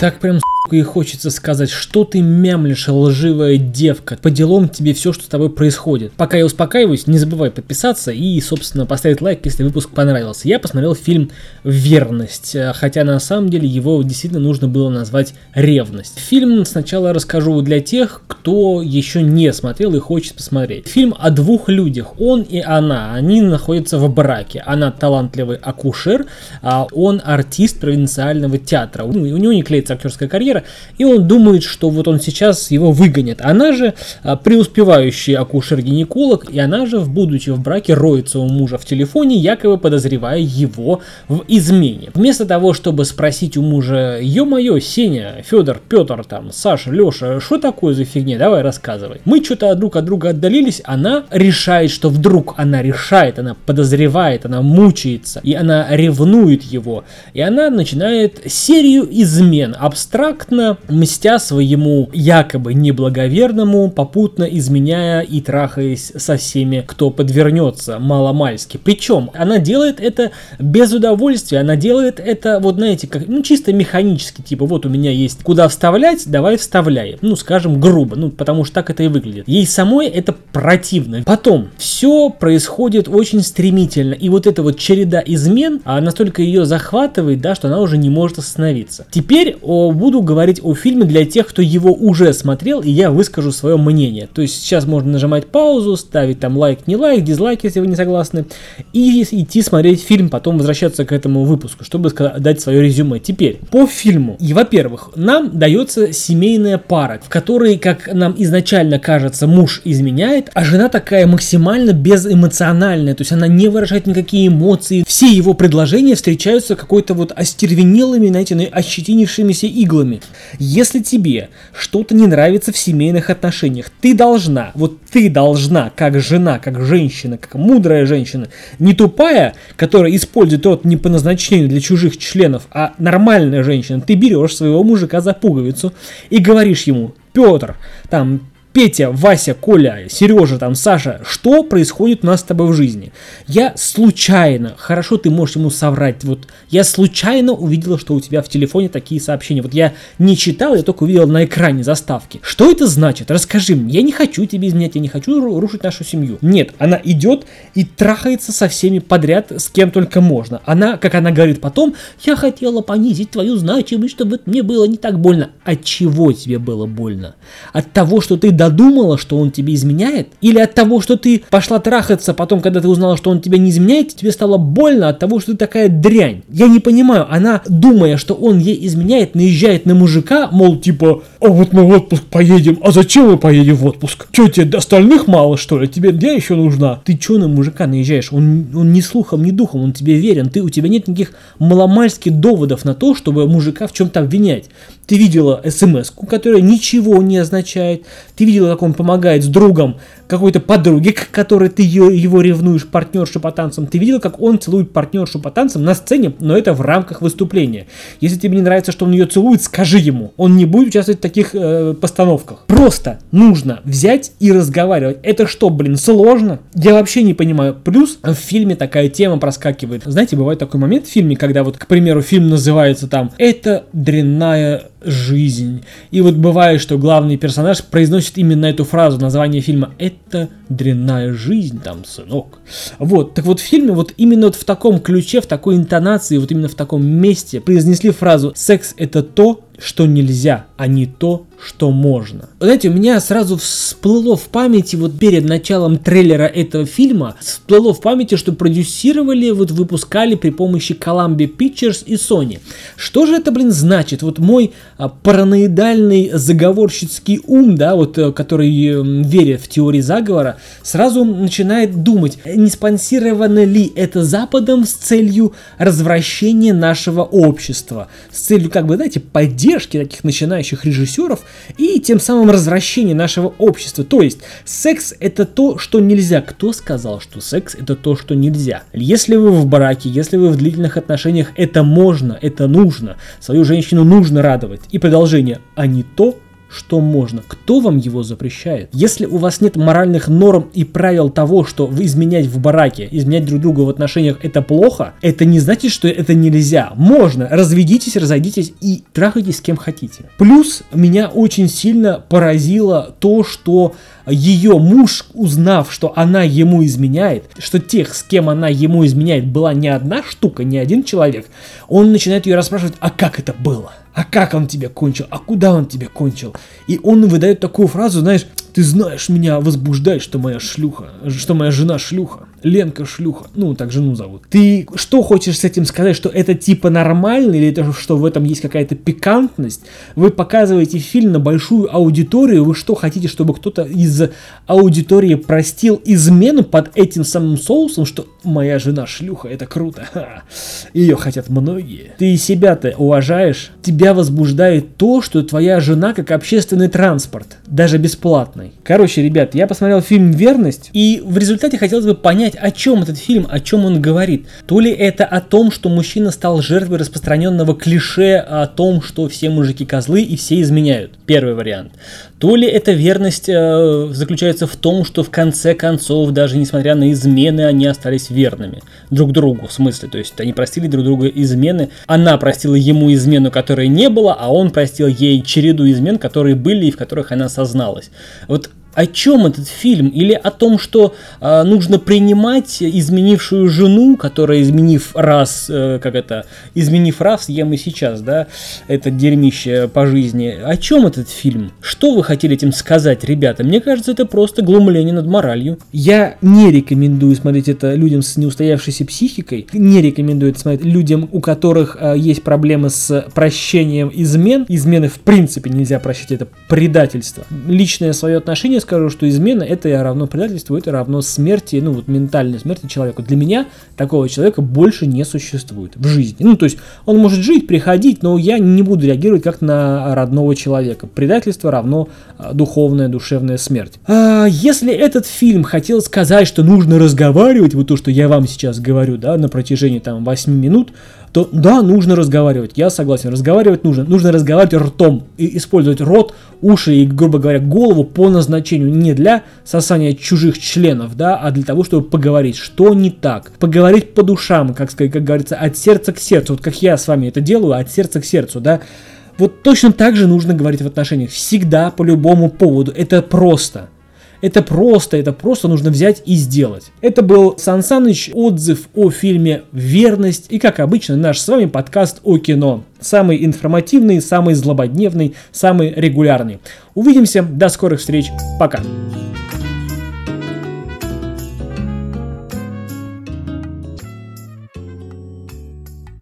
Так прям и хочется сказать, что ты мямлишь, лживая девка. По делам тебе все, что с тобой происходит. Пока я успокаиваюсь, не забывай подписаться и, собственно, поставить лайк, если выпуск понравился. Я посмотрел фильм «Верность», хотя на самом деле его действительно нужно было назвать «Ревность». Фильм сначала расскажу для тех, кто еще не смотрел и хочет посмотреть. Фильм о двух людях, он и она. Они находятся в браке. Она талантливый акушер, а он артист провинциального театра. Ну, у него не клеится актерская карьера, карьера, и он думает, что вот он сейчас его выгонит. Она же а, преуспевающий акушер-гинеколог, и она же, будучи в браке, роется у мужа в телефоне, якобы подозревая его в измене. Вместо того, чтобы спросить у мужа, ё-моё, Сеня, Федор, Петр, там, Саша, Леша, что такое за фигня, давай рассказывай. Мы что-то друг от друга отдалились, она решает, что вдруг она решает, она подозревает, она мучается, и она ревнует его, и она начинает серию измен, абстракт бесплатно, мстя своему якобы неблаговерному, попутно изменяя и трахаясь со всеми, кто подвернется маломальски. Причем она делает это без удовольствия, она делает это, вот знаете, как, ну, чисто механически, типа, вот у меня есть куда вставлять, давай вставляем. Ну, скажем, грубо, ну, потому что так это и выглядит. Ей самой это противно. Потом, все происходит очень стремительно, и вот эта вот череда измен, а настолько ее захватывает, да, что она уже не может остановиться. Теперь о, буду говорить говорить о фильме для тех, кто его уже смотрел, и я выскажу свое мнение. То есть сейчас можно нажимать паузу, ставить там лайк, не лайк, дизлайк, если вы не согласны, и идти смотреть фильм, потом возвращаться к этому выпуску, чтобы дать свое резюме. Теперь, по фильму. И, во-первых, нам дается семейная пара, в которой, как нам изначально кажется, муж изменяет, а жена такая максимально безэмоциональная, то есть она не выражает никакие эмоции. Все его предложения встречаются какой-то вот остервенелыми, знаете, ощетинившимися иглами. Если тебе что-то не нравится в семейных отношениях, ты должна, вот ты должна, как жена, как женщина, как мудрая женщина, не тупая, которая использует рот не по назначению для чужих членов, а нормальная женщина, ты берешь своего мужика за пуговицу и говоришь ему, Петр, там, Петя, Вася, Коля, Сережа, там, Саша, что происходит у нас с тобой в жизни? Я случайно, хорошо, ты можешь ему соврать, вот я случайно увидела, что у тебя в телефоне такие сообщения. Вот я не читал, я только увидел на экране заставки. Что это значит? Расскажи мне. Я не хочу тебе изменять, я не хочу рушить нашу семью. Нет, она идет и трахается со всеми подряд, с кем только можно. Она, как она говорит потом, я хотела понизить твою значимость, чтобы мне было не так больно. От чего тебе было больно? От того, что ты додумала, что он тебе изменяет? Или от того, что ты пошла трахаться, потом, когда ты узнала, что он тебя не изменяет, тебе стало больно от того, что ты такая дрянь? Я не понимаю, она, думая, что он ей изменяет, наезжает на мужика, мол, типа, а вот мы в отпуск поедем, а зачем мы поедем в отпуск? Че, тебе остальных мало, что ли? Тебе я еще нужна? Ты че на мужика наезжаешь? Он, он ни слухом, ни духом, он тебе верен. Ты, у тебя нет никаких маломальских доводов на то, чтобы мужика в чем-то обвинять. Ты видела смс которая ничего не означает. Ты видела, как он помогает с другом какой-то подруге, к которой ты его ревнуешь, партнершу по танцам. Ты видела, как он целует партнершу по танцам на сцене, но это в рамках выступления. Если тебе не нравится, что он ее целует, скажи ему. Он не будет участвовать в таких э, постановках. Просто нужно взять и разговаривать. Это что, блин, сложно? Я вообще не понимаю. Плюс в фильме такая тема проскакивает. Знаете, бывает такой момент в фильме, когда вот, к примеру, фильм называется там «Это дрянная жизнь». И вот бывает, что главный персонаж произносит именно эту фразу, название фильма «Это это дрянная жизнь, там, сынок. Вот, так вот в фильме вот именно вот в таком ключе, в такой интонации, вот именно в таком месте произнесли фразу «секс это то, что нельзя, а не то, что можно. Знаете, у меня сразу всплыло в памяти, вот перед началом трейлера этого фильма, всплыло в памяти, что продюсировали, вот выпускали при помощи Columbia Pictures и Sony. Что же это, блин, значит? Вот мой а, параноидальный заговорщицкий ум, да, вот, э, который э, верит в теории заговора, сразу начинает думать, не спонсировано ли это Западом с целью развращения нашего общества, с целью, как бы, знаете, поддержки поддержки таких начинающих режиссеров и тем самым развращения нашего общества. То есть секс это то, что нельзя. Кто сказал, что секс это то, что нельзя? Если вы в браке, если вы в длительных отношениях, это можно, это нужно. Свою женщину нужно радовать. И продолжение, а не то, что можно. Кто вам его запрещает? Если у вас нет моральных норм и правил того, что вы изменять в бараке, изменять друг друга в отношениях это плохо, это не значит, что это нельзя. Можно. Разведитесь, разойдитесь и трахайтесь с кем хотите. Плюс меня очень сильно поразило то, что ее муж, узнав, что она ему изменяет, что тех, с кем она ему изменяет, была не одна штука, не один человек, он начинает ее расспрашивать, а как это было? А как он тебе кончил? А куда он тебе кончил? И он выдает такую фразу, знаешь, ты знаешь, меня возбуждает, что моя шлюха, что моя жена шлюха. Ленка шлюха. Ну, так жену зовут. Ты что хочешь с этим сказать, что это типа нормально, или это что в этом есть какая-то пикантность? Вы показываете фильм на большую аудиторию, вы что хотите, чтобы кто-то из аудитории простил измену под этим самым соусом, что моя жена шлюха, это круто. Ха. Ее хотят многие. Ты себя-то уважаешь? Тебя возбуждает то, что твоя жена как общественный транспорт, даже бесплатный. Короче, ребят, я посмотрел фильм «Верность», и в результате хотелось бы понять, о чем этот фильм, о чем он говорит. То ли это о том, что мужчина стал жертвой распространенного клише о том, что все мужики козлы и все изменяют. Первый вариант. То ли эта верность э, заключается в том, что в конце концов, даже несмотря на измены, они остались верными друг другу, в смысле, то есть они простили друг другу измены, она простила ему измену, которой не было, а он простил ей череду измен, которые были и в которых она созналась. Вот вот о чем этот фильм? Или о том, что э, нужно принимать изменившую жену, которая, изменив раз, э, как это, изменив раз, ем и сейчас, да, это дерьмище по жизни. О чем этот фильм? Что вы хотели этим сказать, ребята? Мне кажется, это просто глумление над моралью. Я не рекомендую смотреть это людям с неустоявшейся психикой, не рекомендую это смотреть людям, у которых э, есть проблемы с прощением измен. Измены в принципе нельзя прощать, это предательство. Личное свое отношение скажу, что измена это равно предательству, это равно смерти, ну вот ментальной смерти человека. Для меня такого человека больше не существует в жизни. Ну то есть он может жить, приходить, но я не буду реагировать как на родного человека. Предательство равно а, духовная, душевная смерть. А, если этот фильм хотел сказать, что нужно разговаривать, вот то, что я вам сейчас говорю, да, на протяжении там 8 минут, то да, нужно разговаривать, я согласен, разговаривать нужно, нужно разговаривать ртом и использовать рот, уши и, грубо говоря, голову по назначению. Не для сосания чужих членов, да, а для того, чтобы поговорить, что не так, поговорить по душам, как, как говорится, от сердца к сердцу, вот как я с вами это делаю, от сердца к сердцу, да, вот точно так же нужно говорить в отношениях, всегда по любому поводу, это просто – это просто, это просто нужно взять и сделать. Это был Сан Саныч, отзыв о фильме «Верность» и, как обычно, наш с вами подкаст о кино. Самый информативный, самый злободневный, самый регулярный. Увидимся, до скорых встреч, пока.